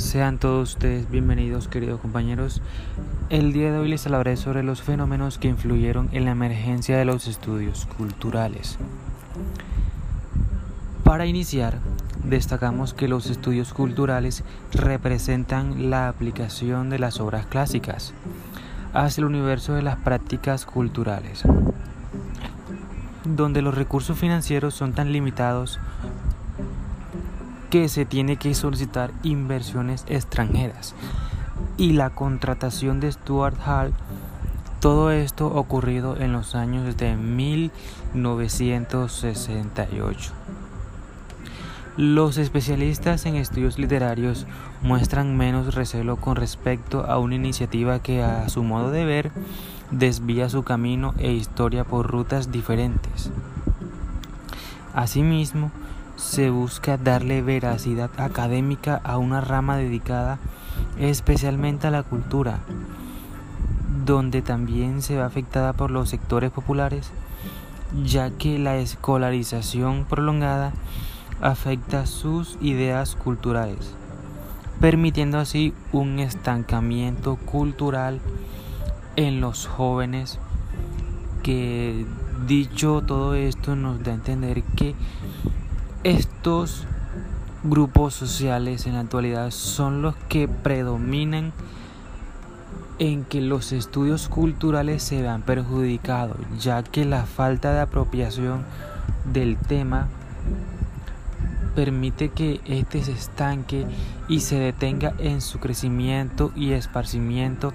Sean todos ustedes bienvenidos, queridos compañeros. El día de hoy les hablaré sobre los fenómenos que influyeron en la emergencia de los estudios culturales. Para iniciar, destacamos que los estudios culturales representan la aplicación de las obras clásicas hacia el universo de las prácticas culturales, donde los recursos financieros son tan limitados que se tiene que solicitar inversiones extranjeras y la contratación de Stuart Hall. Todo esto ocurrido en los años de 1968. Los especialistas en estudios literarios muestran menos recelo con respecto a una iniciativa que a su modo de ver desvía su camino e historia por rutas diferentes. Asimismo, se busca darle veracidad académica a una rama dedicada especialmente a la cultura, donde también se ve afectada por los sectores populares, ya que la escolarización prolongada afecta sus ideas culturales, permitiendo así un estancamiento cultural en los jóvenes que dicho todo esto nos da a entender que estos grupos sociales en la actualidad son los que predominan en que los estudios culturales se vean perjudicados, ya que la falta de apropiación del tema permite que éste se estanque y se detenga en su crecimiento y esparcimiento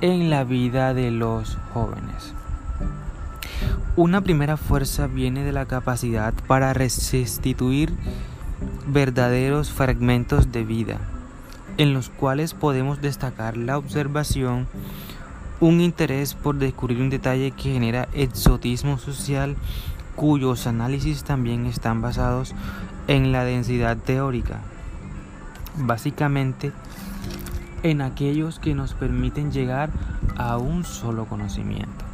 en la vida de los jóvenes. Una primera fuerza viene de la capacidad para restituir verdaderos fragmentos de vida, en los cuales podemos destacar la observación, un interés por descubrir un detalle que genera exotismo social, cuyos análisis también están basados en la densidad teórica, básicamente en aquellos que nos permiten llegar a un solo conocimiento.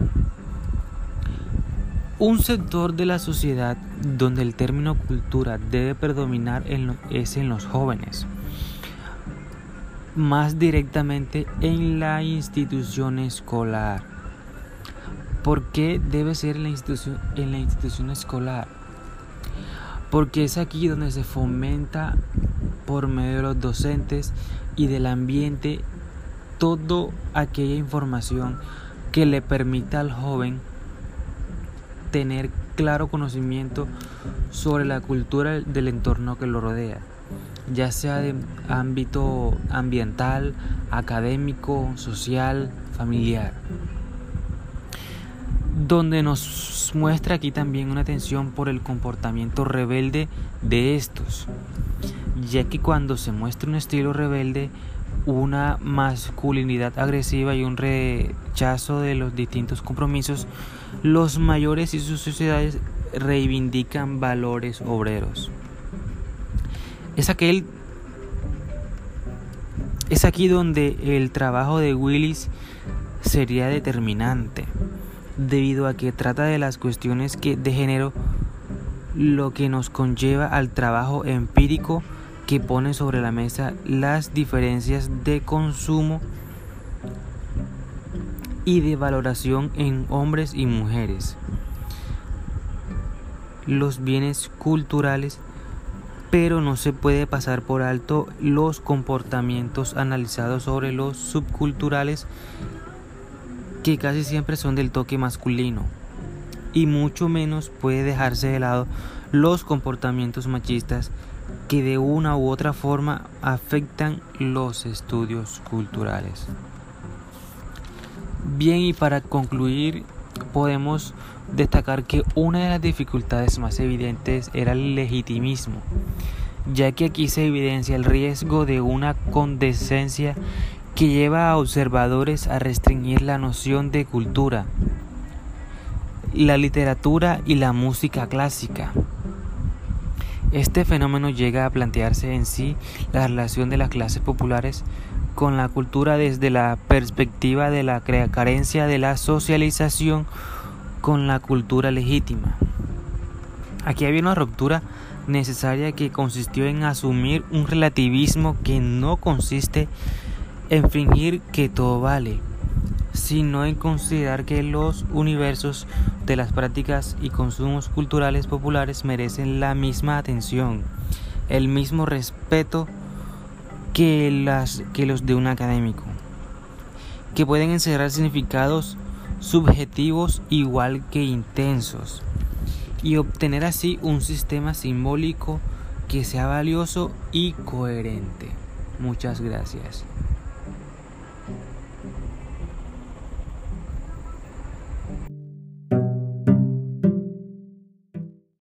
Un sector de la sociedad donde el término cultura debe predominar es en los jóvenes, más directamente en la institución escolar. ¿Por qué debe ser en la institución, en la institución escolar? Porque es aquí donde se fomenta por medio de los docentes y del ambiente toda aquella información que le permita al joven tener claro conocimiento sobre la cultura del entorno que lo rodea, ya sea de ámbito ambiental, académico, social, familiar. Donde nos muestra aquí también una atención por el comportamiento rebelde de estos, ya que cuando se muestra un estilo rebelde, una masculinidad agresiva y un rechazo de los distintos compromisos, los mayores y sus sociedades reivindican valores obreros. Es aquel es aquí donde el trabajo de Willis sería determinante, debido a que trata de las cuestiones que de género, lo que nos conlleva al trabajo empírico que pone sobre la mesa las diferencias de consumo y de valoración en hombres y mujeres, los bienes culturales, pero no se puede pasar por alto los comportamientos analizados sobre los subculturales que casi siempre son del toque masculino y mucho menos puede dejarse de lado los comportamientos machistas que de una u otra forma afectan los estudios culturales. Bien, y para concluir, podemos destacar que una de las dificultades más evidentes era el legitimismo, ya que aquí se evidencia el riesgo de una condescencia que lleva a observadores a restringir la noción de cultura, la literatura y la música clásica. Este fenómeno llega a plantearse en sí la relación de las clases populares con la cultura desde la perspectiva de la carencia de la socialización con la cultura legítima. Aquí había una ruptura necesaria que consistió en asumir un relativismo que no consiste en fingir que todo vale, sino en considerar que los universos de las prácticas y consumos culturales populares merecen la misma atención, el mismo respeto que, las, que los de un académico, que pueden encerrar significados subjetivos igual que intensos y obtener así un sistema simbólico que sea valioso y coherente. Muchas gracias.